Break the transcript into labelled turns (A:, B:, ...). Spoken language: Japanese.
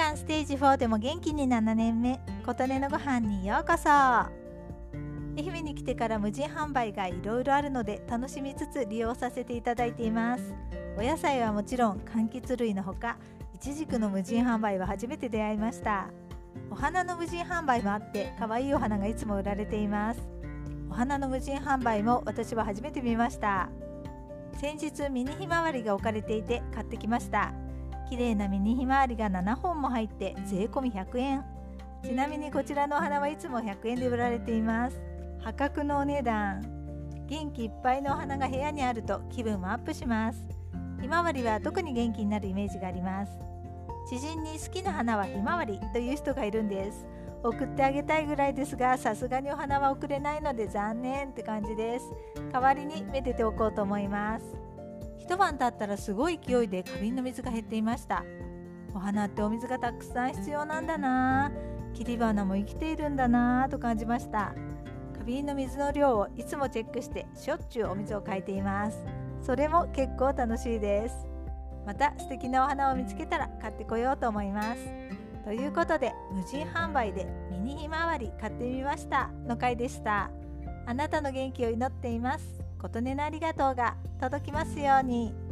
A: 間ステージ4でも元気に7年目琴音のご飯にようこそ。愛媛に来てから無人販売がいろいろあるので楽しみつつ利用させていただいています。お野菜はもちろん柑橘類のほかいちじくの無人販売は初めて出会いました。お花の無人販売もあって可愛いお花がいつも売られています。お花の無人販売も私は初めて見ました。先日ミニひまわりが置かれていて買ってきました。綺麗なミニひまわりが7本も入って税込み100円。ちなみにこちらのお花はいつも100円で売られています。破格のお値段。元気いっぱいのお花が部屋にあると気分もアップします。ひまわりは特に元気になるイメージがあります。知人に好きな花はひまわりという人がいるんです。送ってあげたいぐらいですがさすがにお花は送れないので残念って感じです。代わりにめでておこうと思います。一晩経ったらすごい勢いで花瓶の水が減っていました。お花ってお水がたくさん必要なんだな。切り花も生きているんだなと感じました。花瓶の水の量をいつもチェックしてしょっちゅうお水を変えています。それも結構楽しいです。また素敵なお花を見つけたら買ってこようと思います。ということで無人販売でミニひまわり買ってみましたの回でした。あなたの元気を祈っています。琴音のありがとうが届きますように。